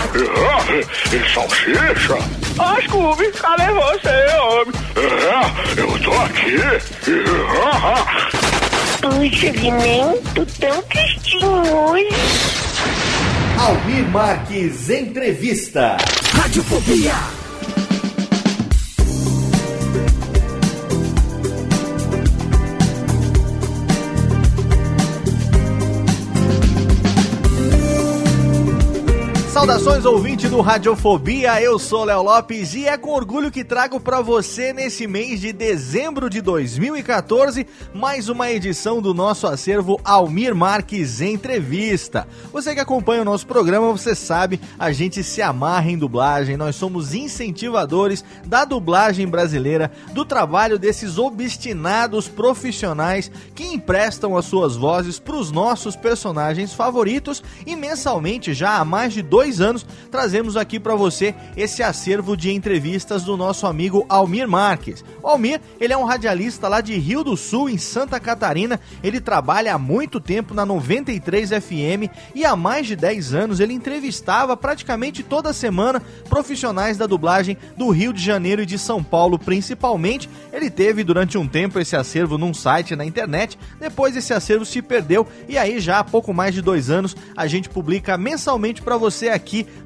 Ah, e salsicha? Ah, Scooby, cadê você, homem? É, eu tô aqui. Ah, Puxa, Vinento, tão tristinho hoje. Almir Marques Entrevista. Radiofobia. Saudações ouvinte do Radiofobia, eu sou Léo Lopes e é com orgulho que trago para você nesse mês de dezembro de 2014 mais uma edição do nosso acervo Almir Marques Entrevista. Você que acompanha o nosso programa, você sabe, a gente se amarra em dublagem, nós somos incentivadores da dublagem brasileira, do trabalho desses obstinados profissionais que emprestam as suas vozes para os nossos personagens favoritos e mensalmente já há mais de dois dois anos, trazemos aqui para você esse acervo de entrevistas do nosso amigo Almir Marques. O Almir, ele é um radialista lá de Rio do Sul, em Santa Catarina. Ele trabalha há muito tempo na 93 FM e há mais de 10 anos ele entrevistava praticamente toda semana profissionais da dublagem do Rio de Janeiro e de São Paulo, principalmente. Ele teve durante um tempo esse acervo num site na internet, depois esse acervo se perdeu e aí já há pouco mais de dois anos a gente publica mensalmente para você aqui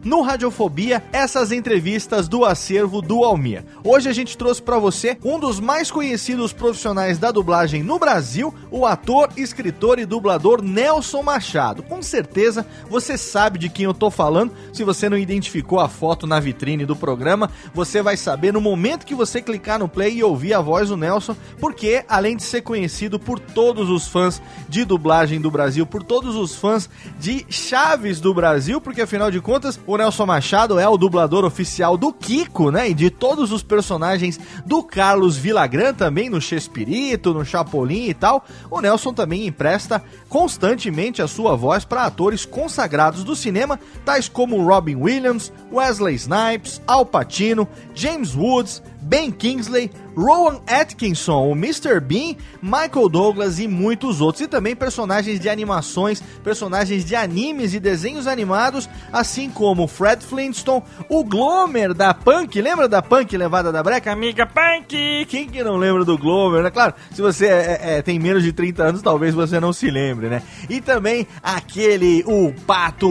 no Radiofobia essas entrevistas do acervo do Almir. Hoje a gente trouxe para você um dos mais conhecidos profissionais da dublagem no Brasil, o ator, escritor e dublador Nelson Machado. Com certeza você sabe de quem eu tô falando. Se você não identificou a foto na vitrine do programa, você vai saber no momento que você clicar no play e ouvir a voz do Nelson, porque além de ser conhecido por todos os fãs de dublagem do Brasil, por todos os fãs de Chaves do Brasil, porque afinal de contas, o Nelson Machado é o dublador oficial do Kiko, né? E de todos os personagens do Carlos Villagrán também, no Chespirito, no Chapolin e tal. O Nelson também empresta constantemente a sua voz para atores consagrados do cinema, tais como Robin Williams, Wesley Snipes, Al Pacino, James Woods, Ben Kingsley, Rowan Atkinson, o Mr. Bean, Michael Douglas e muitos outros. E também personagens de animações, personagens de animes e desenhos animados, assim como Fred Flintstone, o Glomer da Punk. Lembra da Punk levada da breca? Amiga Punk! Quem que não lembra do Glomer, né? Claro, se você é, é, tem menos de 30 anos, talvez você não se lembre, né? E também aquele, o pato,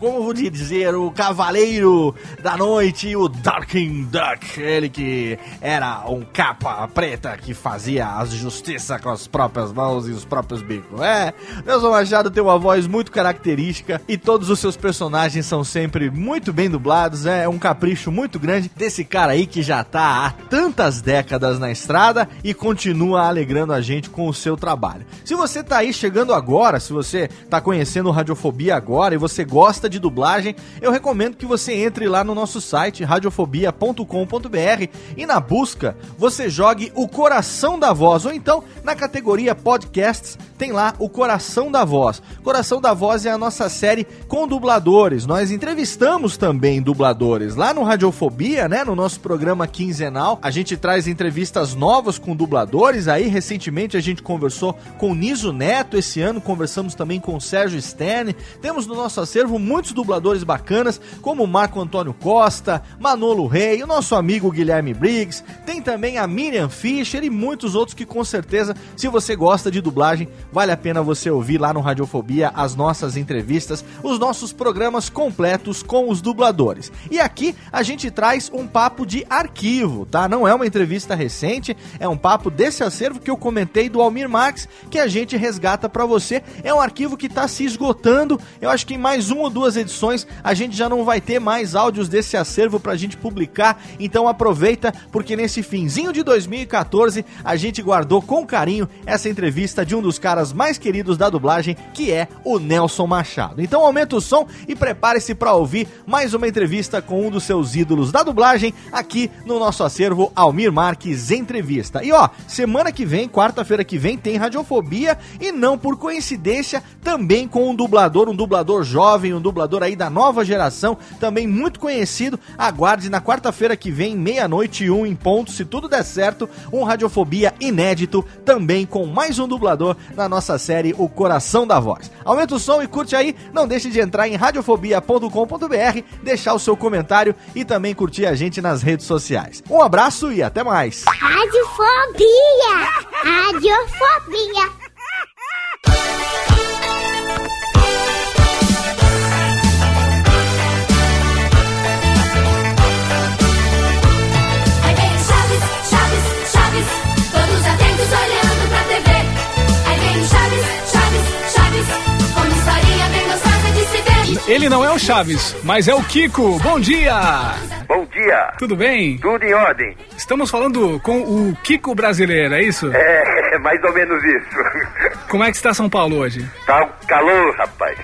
como vou dizer, o cavaleiro da noite, o Darking Duck, ele que era um capa preta que fazia a justiça com as próprias mãos e os próprios bicos. É, Nelson Machado tem uma voz muito característica e todos os seus personagens são sempre muito bem dublados. É um capricho muito grande desse cara aí que já tá há tantas décadas na estrada e continua alegrando a gente com o seu trabalho. Se você tá aí chegando agora, se você tá conhecendo Radiofobia agora e você gosta de dublagem, eu recomendo que você entre lá no nosso site radiofobia.com.br e na busca você joga jogue O Coração da Voz, ou então na categoria Podcasts tem lá o Coração da Voz. Coração da Voz é a nossa série com dubladores. Nós entrevistamos também dubladores lá no Radiofobia, né, no nosso programa quinzenal. A gente traz entrevistas novas com dubladores. Aí recentemente a gente conversou com Niso Neto, esse ano conversamos também com Sérgio Stern. Temos no nosso acervo muitos dubladores bacanas, como Marco Antônio Costa, Manolo Rei, o nosso amigo Guilherme Briggs. Tem também a Miriam Fischer e muitos outros que com certeza, se você gosta de dublagem, vale a pena você ouvir lá no Radiofobia as nossas entrevistas, os nossos programas completos com os dubladores. E aqui a gente traz um papo de arquivo, tá? Não é uma entrevista recente, é um papo desse acervo que eu comentei do Almir Marx, que a gente resgata para você. É um arquivo que tá se esgotando. Eu acho que em mais uma ou duas edições a gente já não vai ter mais áudios desse acervo pra gente publicar. Então aproveita, porque nesse finzinho de 2014 a gente guardou com carinho essa entrevista de um dos caras mais queridos da dublagem, que é o Nelson Machado. Então aumenta o som e prepare-se para ouvir mais uma entrevista com um dos seus ídolos da dublagem aqui no nosso acervo Almir Marques Entrevista. E ó, semana que vem, quarta-feira que vem, tem Radiofobia e não por coincidência, também com um dublador, um dublador jovem, um dublador aí da nova geração, também muito conhecido. Aguarde na quarta-feira que vem, meia-noite e um em ponto, se tudo der certo, um Radiofobia inédito, também com mais um dublador na nossa série O Coração da Voz. Aumenta o som e curte aí, não deixe de entrar em radiofobia.com.br, deixar o seu comentário e também curtir a gente nas redes sociais. Um abraço e até mais. Radiofobia! Chaves, mas é o Kiko. Bom dia! Bom dia. Tudo bem? Tudo em ordem. Estamos falando com o Kiko brasileiro, é isso? É, mais ou menos isso. Como é que está São Paulo hoje? Tá um calor, rapaz.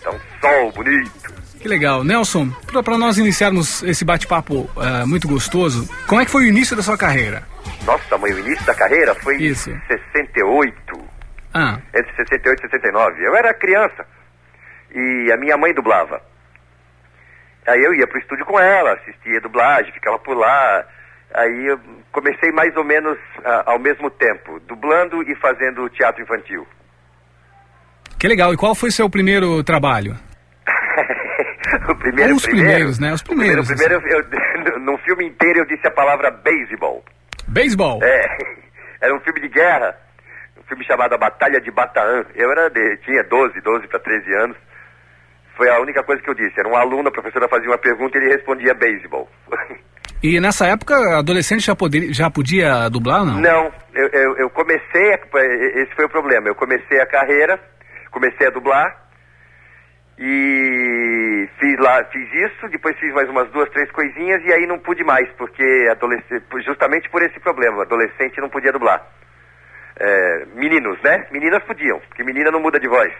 Tá um sol bonito. Que legal. Nelson, para nós iniciarmos esse bate-papo ah, muito gostoso, como é que foi o início da sua carreira? Nossa, mas o início da carreira foi Isso. em 68. Ah, Entre 68 e 69. Eu era criança. E a minha mãe dublava. Aí eu ia pro estúdio com ela, assistia dublagem, ficava por lá. Aí eu comecei mais ou menos ah, ao mesmo tempo, dublando e fazendo teatro infantil. que legal. E qual foi seu primeiro trabalho? o primeiro, Ou os primeiro, primeiros, né? Os o primeiro, primeiros, primeiro eu, eu, num filme inteiro eu disse a palavra beisebol. Beisebol. É, era um filme de guerra, um filme chamado A Batalha de Bataan. Eu era de, tinha 12, 12 para 13 anos. Foi a única coisa que eu disse. Era um aluno, a professora fazia uma pergunta e ele respondia beisebol. E nessa época, adolescente já, poderia, já podia dublar ou não? Não, eu, eu, eu comecei, a, esse foi o problema. Eu comecei a carreira, comecei a dublar e fiz lá, fiz isso, depois fiz mais umas duas, três coisinhas e aí não pude mais, porque adolescente, justamente por esse problema, adolescente não podia dublar. É, meninos, né? Meninas podiam, porque menina não muda de voz.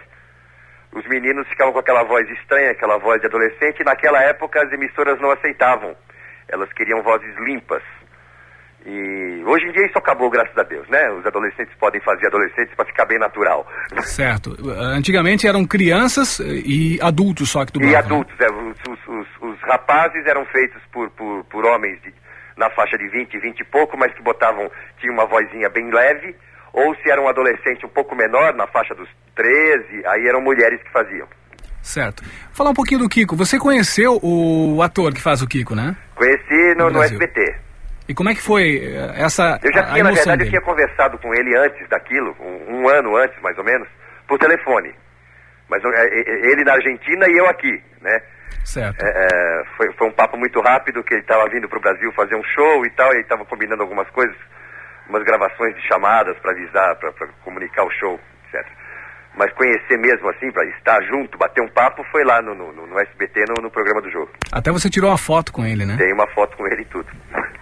Os meninos ficavam com aquela voz estranha, aquela voz de adolescente, e naquela época as emissoras não aceitavam. Elas queriam vozes limpas. E hoje em dia isso acabou, graças a Deus, né? Os adolescentes podem fazer adolescentes para ficar bem natural. Certo. Antigamente eram crianças e adultos só que dublavam. E adultos, é, os, os- os- os rapazes eram feitos por, por, por homens de- na faixa de 20, 20 e pouco, mas que botavam, tinha uma vozinha bem leve, ou se era um adolescente um pouco menor, na faixa dos 13, aí eram mulheres que faziam. Certo. Falar um pouquinho do Kiko. Você conheceu o ator que faz o Kiko, né? Conheci no, no Brasil. SBT. E como é que foi eh, essa Eu já tinha, na verdade, eu tinha conversado com ele antes daquilo, um, um ano antes, mais ou menos, por telefone. Mas é, é, ele na Argentina e eu aqui, né? Certo. É, foi, foi um papo muito rápido, que ele estava vindo para o Brasil fazer um show e tal, e ele estava combinando algumas coisas, umas gravações de chamadas para avisar, para comunicar o show, etc. Mas conhecer mesmo assim, para estar junto, bater um papo, foi lá no, no, no SBT, no, no programa do jogo. Até você tirou uma foto com ele, né? Tem uma foto com ele e tudo.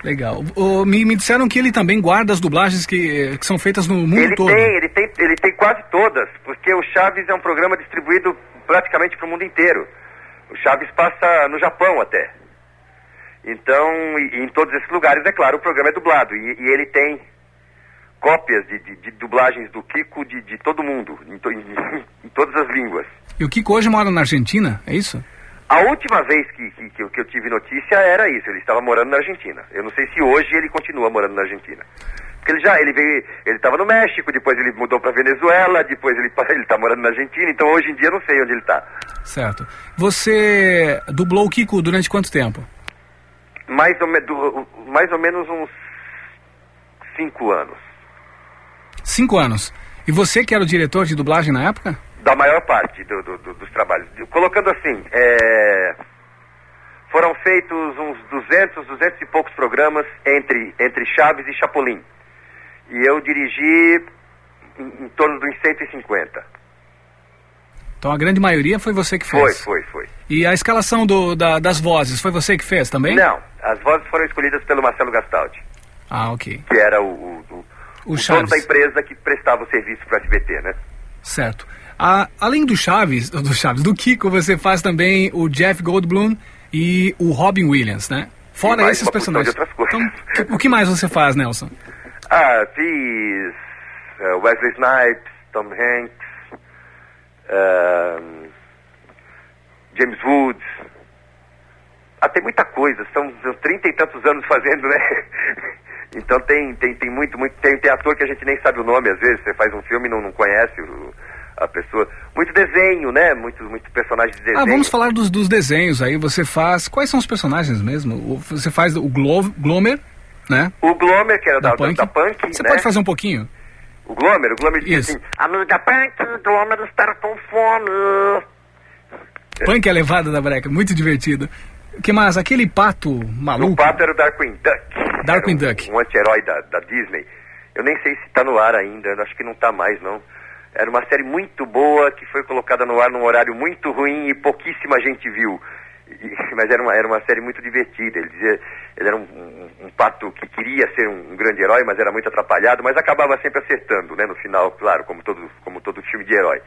Legal. O- me, me disseram que ele também guarda as dublagens que, que são feitas no mundo Ele todo. tem, ele tem, ele tem quase todas, porque o Chaves é um programa distribuído praticamente para o mundo inteiro. O Chaves passa no Japão até. Então, e- e em todos esses lugares, é claro, o programa é dublado. E, e ele tem cópias de, de, de dublagens do Kiko de, de todo mundo, em, to- em- em todas as línguas. E o Kiko hoje mora na Argentina, é isso? A última vez que, que, que eu, que eu tive notícia era isso, ele estava morando na Argentina. Eu não sei se hoje ele continua morando na Argentina. Porque ele já, ele veio, ele estava no México, depois ele mudou para Venezuela, depois ele ele está morando na Argentina, então hoje em dia eu não sei onde ele está. Certo. Você dublou o Kiko durante quanto tempo? Mais ou, me- do- mais ou menos uns cinco anos. Cinco anos. E você que era o diretor de dublagem na época? Da maior parte do- do- do- dos trabalhos. Colocando assim, é, foram feitos uns 200, 200 e poucos programas entre, entre Chaves e Chapolin. E eu dirigi em, em torno dos 150. Então a grande maioria foi você que Foi, fez. foi, foi. E a escalação do- da- das vozes foi você que fez também? Não, as vozes foram escolhidas pelo Marcelo Gastaldi, Ah, ok. que era o, o, o, O o dono Chaves. da empresa que prestava o serviço para o SBT, né? Certo. A- além do Chaves, do Chaves, do Kiko, você faz também o Jeff Goldblum e o Robin Williams, né? Fora esses personagens. Então, o que mais você faz, Nelson? Ah, fiz eh, Wesley Snipes, Tom Hanks, ahn, James Woods. Ah, tem muita coisa, são trinta e tantos anos fazendo, né? Então tem, tem, tem muito, muito. Tem, tem ator que a gente nem sabe o nome, às vezes, você faz um filme e não, não conhece o- a pessoa. Muito desenho, né? Muito, muito personagem de desenho. Ah, vamos falar dos, dos desenhos aí. Você faz. Quais são os personagens mesmo? O- Você faz o Glo Glomer, né? O Glomer, que era da, da, Punk. da Punk, Você né? pode fazer um pouquinho? O Glomer, o Glomer dizia Isso. assim, amiga Punk, o Glomer está com fome. Punk é a levada da breca, muito divertido. O que mais? Aquele pato O maluco. pato era o Darkwing Duck. Darkwing um, Duck. Um anti-herói da, da Disney. Eu nem sei se está no ar ainda, eu acho que não está mais, não. Era uma série muito boa que foi colocada no ar num horário muito ruim e pouquíssima gente viu. E- mas era uma, era uma série muito divertida. Ele dizia, ele era um, um- um pato que queria ser um, um grande herói, mas era muito atrapalhado, mas acabava sempre acertando, né? No final, claro, como todo, como todo filme de herói.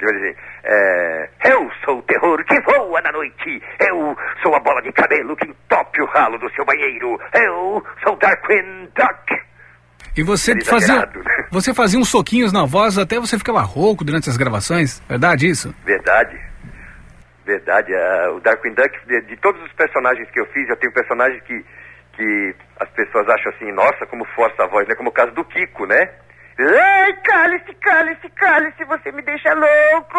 Ele vai dizer, é, eu sou o terror que voa na noite, eu sou a bola de cabelo que entope o ralo do seu banheiro, eu sou Darkwing Duck. E você Era fazia. Você fazia uns soquinhos na voz, até você ficava rouco durante as gravações. Verdade isso? Verdade. Verdade. ah, o Darkwing Duck, de, de todos os personagens que eu fiz, eu tenho personagens que, que as pessoas acham assim, nossa, como força a voz, né? Como o caso do Kiko, né? Ai, cale-se, cale-se, cale-se, você me deixa louco!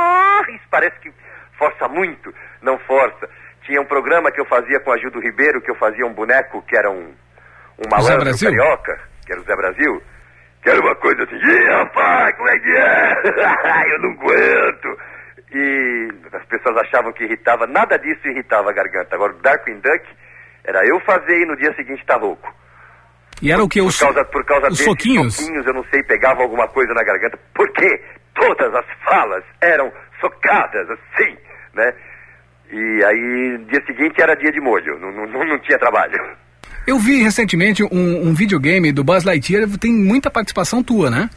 Isso parece que força muito, não força. Tinha um programa que eu fazia com a Gildo Ribeiro, que eu fazia um boneco que era um, um malandro Brasil? carioca, que era o Zé Brasil. Que era uma coisa assim, Ih, rapaz, como é que é? eu não aguento. E as pessoas achavam que irritava, nada disso irritava a garganta. Agora, o Darkwing Duck era eu fazer e no dia seguinte estar rouco. E era o que? Por Os, causa, por causa os soquinhos? soquinhos, eu não sei, pegava alguma coisa na garganta. Porque todas as falas eram socadas, assim, né? E aí, dia seguinte era dia de molho, não, não, não tinha trabalho. Eu vi recentemente um, um videogame do Buzz Lightyear, tem muita participação tua, né?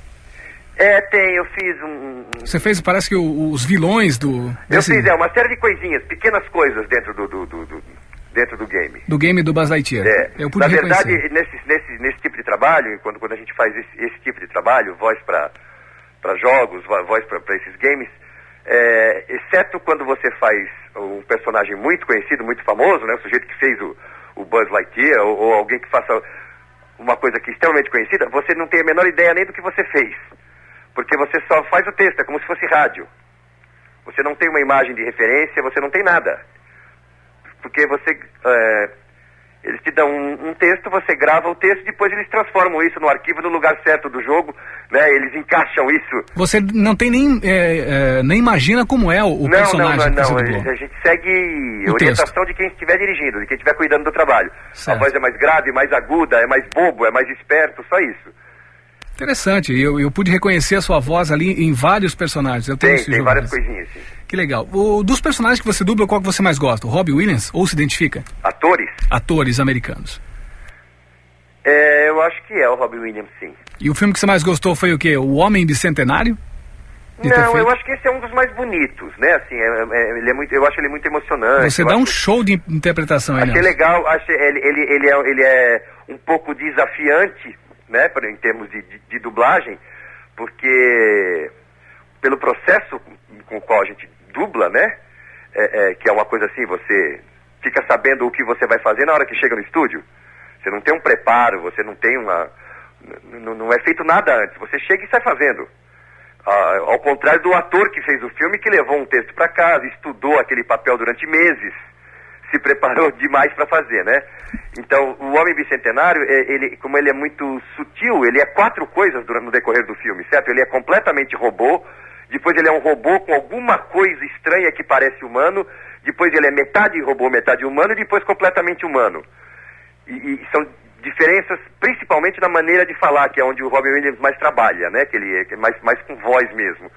É, tem, eu fiz um... Você fez, parece que o- os vilões do. Eu desse- fiz, é, uma série de coisinhas, pequenas coisas dentro do, do, do- do- dentro do game. Do game do Buzz Lightyear. É, Eu pude na verdade, nesse, nesse, nesse tipo de trabalho, quando, quando a gente faz esse, esse tipo de trabalho, voz para jogos, vo- voz para esses games, é, exceto quando você faz um personagem muito conhecido, muito famoso, né, o sujeito que fez o, o Buzz Lightyear, ou, ou alguém que faça uma coisa que é extremamente conhecida, você não tem a menor ideia nem do que você fez. Porque você só faz o texto, é como se fosse rádio. Você não tem uma imagem de referência, você não tem nada. Porque você. é, eles te dão um, um texto, você grava o texto, depois eles transformam isso no arquivo no lugar certo do jogo, né? Eles encaixam isso. Você não tem nem. é, é, nem imagina como é o, o não, personagem não, não, não. A gente segue O orientação de quem estiver dirigindo, de quem estiver cuidando do trabalho. Certo. A voz é mais grave, mais aguda, é mais bobo, é mais esperto, só isso. Interessante, eu, eu pude reconhecer a sua voz ali em vários personagens. Eu tenho Tem, tem várias coisinhas, sim. Que legal. O, dos personagens que você dubla, qual que você mais gosta? O Robbie Williams ou se identifica? Atores? Atores americanos. É, eu acho que é o Robbie Williams, sim. E o filme que você mais gostou foi o quê? O Homem Bicentenário? Não, eu acho que esse é um dos mais bonitos, né? Assim, é- é- ele é muito, eu acho ele muito emocionante. Você dá acho um show de interpretação aí, Achei Nelson. legal, achei, ele, ele, ele, é, ele é um pouco desafiante, né, em termos de, de- de dublagem, porque pelo processo com o qual a gente dubla, né, é- é, que é uma coisa assim, você fica sabendo o que você vai fazer na hora que chega no estúdio. Você não tem um preparo, você não tem uma. Não é feito nada antes. Você chega e sai fazendo. Ah, ao contrário do ator que fez o filme, que levou um texto para casa, estudou aquele papel durante meses, se preparou demais para fazer, né? Então, o Homem Bicentenário, é- ele, como ele é muito sutil, ele é quatro coisas durante, no decorrer do filme, certo? Ele é completamente robô, depois ele é um robô com alguma coisa estranha que parece humano, depois ele é metade robô, metade humano, e depois completamente humano. E, e são diferenças principalmente na maneira de falar, que é onde o Robin Williams mais trabalha, né? Que ele é é mais, mais com voz mesmo.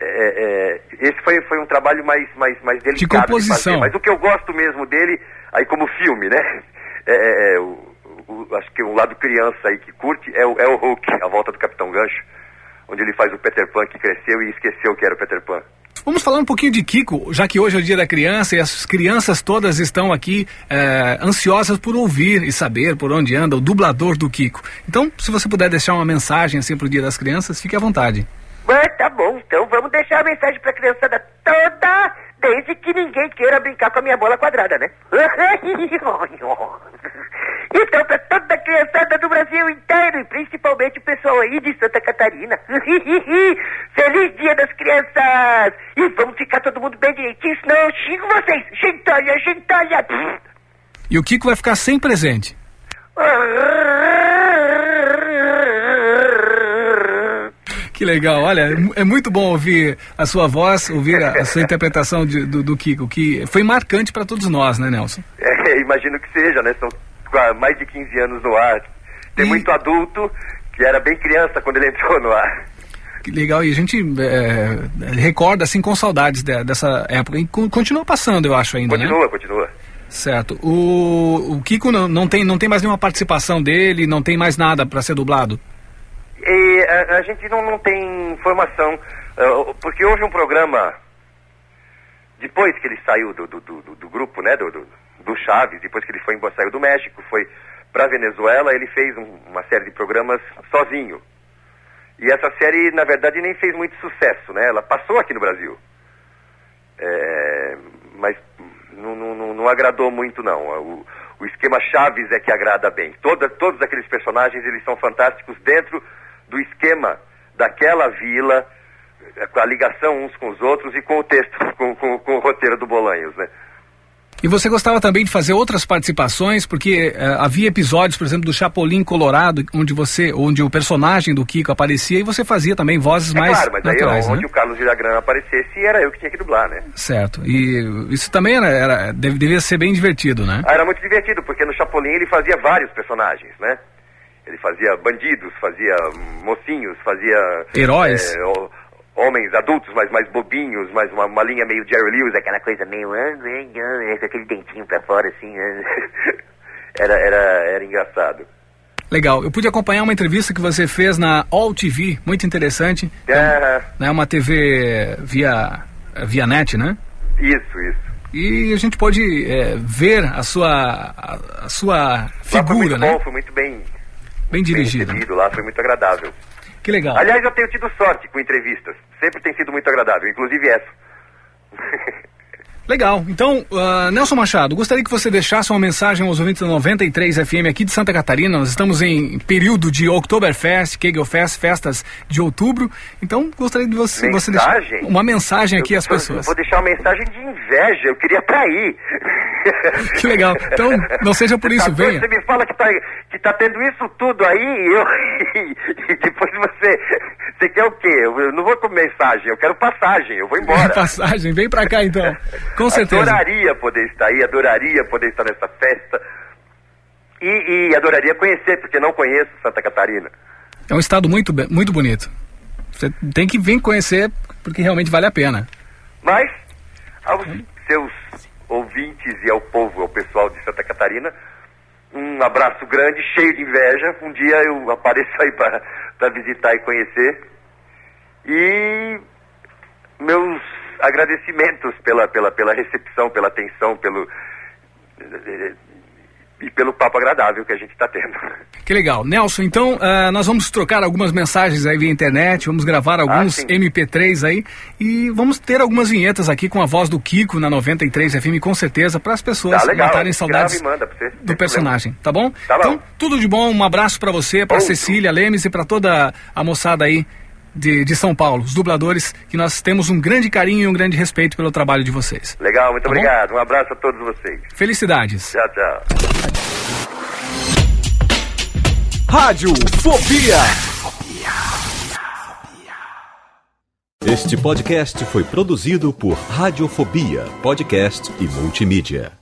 É, é, esse foi, foi um trabalho mais, mais, mais delicado composição. fazer. Mas o que eu gosto mesmo dele, aí como filme, né? É, é, é, o, o- acho que o lado criança aí que curte é o, é o Hulk, a volta do Capitão Gancho, onde ele faz o Peter Pan que cresceu e esqueceu que era o Peter Pan. Vamos falar um pouquinho de Kiko, já que hoje é o dia da criança e as crianças todas estão aqui eh, ansiosas por ouvir e saber por onde anda o dublador do Kiko. Então, se você puder deixar uma mensagem assim pro dia das crianças, fique à vontade. Mas tá bom, então vamos deixar a mensagem pra criançada toda, desde que ninguém queira brincar com a minha bola quadrada, né? Então, pra toda a criançada do Brasil inteiro, e principalmente o pessoal aí de Santa Catarina. Feliz Dia das Crianças! E vamos ficar todo mundo bem direitinho, senão eu xingo vocês! Gentalha, gentalha! E o Kiko vai ficar sem presente. Que legal, olha, é é muito bom ouvir a sua voz, ouvir a, a sua interpretação de- do, do Kiko, que foi marcante para todos nós, né, Nelson? É, imagino que seja, né? São mais de 15 anos no ar. Tem muito adulto que era bem criança quando ele entrou no ar. Que legal, e a gente é, recorda assim com saudades de- dessa época. E con- continua passando, eu acho ainda, né? Continua, continua. Certo. O, o Kiko não, não, tem, não tem mais nenhuma participação dele, não tem mais nada para ser dublado. E a, a gente não, não tem informação, ah, porque houve um programa, depois que ele saiu do, do, do, do- grupo, né, do, do, do Chaves, depois que ele foi embora, saiu do México, foi para Venezuela, ele fez um- uma série de programas sozinho. E essa série, na verdade, nem fez muito sucesso, né? Ela passou aqui no Brasil. É, mas não, não- não agradou muito, não. O, o esquema Chaves é que agrada bem. Toda, todos aqueles personagens, eles são fantásticos dentro do esquema daquela vila, eh, com a ligação uns com os outros e com o texto, com, com- com o roteiro do Bolanhos, né? E você gostava também de fazer outras participações, porque eh, havia episódios, por exemplo, do Chapolin Colorado, onde você, onde o personagem do Kiko aparecia e você fazia também vozes É mais claro, mas aí naturais, onde né? o Carlos Villagrán aparecesse, era eu que tinha que dublar, né? Certo. E isso também era, era devia ser bem divertido, né? Ah, era muito divertido, porque no Chapolin ele fazia vários personagens, né? Ele fazia bandidos, fazia mocinhos, fazia... Heróis. ho- homens adultos, mas mais bobinhos, mais uma, uma linha meio Jerry Lewis, aquela coisa meio... ah, ah, ah, Com aquele dentinho pra fora, assim... ah. era, era, era engraçado. Legal. Eu pude acompanhar uma entrevista que você fez na All TV, muito interessante. É, Né, uma TV via, via net, né? isso, isso. E a gente pôde eh, ver a sua, a, a sua Lá foi figura, muito né? bom, foi muito bem, Bem bem dirigida. recebido lá, foi muito agradável. Que legal. Aliás, eu tenho tido sorte com entrevistas. Sempre tem sido muito agradável, inclusive essa. Legal. Então, ah, Nelson Machado, gostaria que você deixasse uma mensagem aos ouvintes da 93 FM aqui de Santa Catarina. Nós estamos em período de Oktoberfest, Kegelfest, festas de outubro. Então, gostaria de você, você deixar uma mensagem aqui Eu- às eu- Eu pessoas. vou deixar uma mensagem de inveja, eu queria trair. Que legal. Então, não seja por isso, Tá, venha. Você me fala que tá, que tá tendo isso tudo aí e, eu, e depois você, você quer o quê? Eu, eu não vou com mensagem, eu quero passagem, eu vou embora. Passagem, vem pra cá então. Com certeza. Adoraria poder estar aí, adoraria poder estar nessa festa. E, e adoraria conhecer, porque não conheço Santa Catarina. É um estado muito, muito bonito. Você tem que vir conhecer, porque realmente vale a pena. Mas, aos seus ouvintes e ao povo, ao pessoal de Santa Catarina, um abraço grande, cheio de inveja. Um dia eu apareço aí para visitar e conhecer. E meus agradecimentos pela, pela, pela recepção, pela atenção, pelo. e pelo papo agradável que a gente está tendo. Que legal. Nelson, então uh, nós vamos trocar algumas mensagens aí via internet, vamos gravar alguns Ah, sim. MP3 aí e vamos ter algumas vinhetas aqui com a voz do Kiko na 93 FM, com certeza, para as pessoas Tá matarem saudades você, do personagem, tá bom? Tá bom. Então, tudo de bom, um abraço para você, para. Cecília Lemes e para toda a moçada aí de, de São Paulo, os dubladores, que nós temos um grande carinho e um grande respeito pelo trabalho de vocês. Legal, muito Tá bom? obrigado. Um abraço a todos vocês. Felicidades. Tchau, tchau. Rádio Fobia. Este podcast foi produzido por Radiofobia, podcast e multimídia.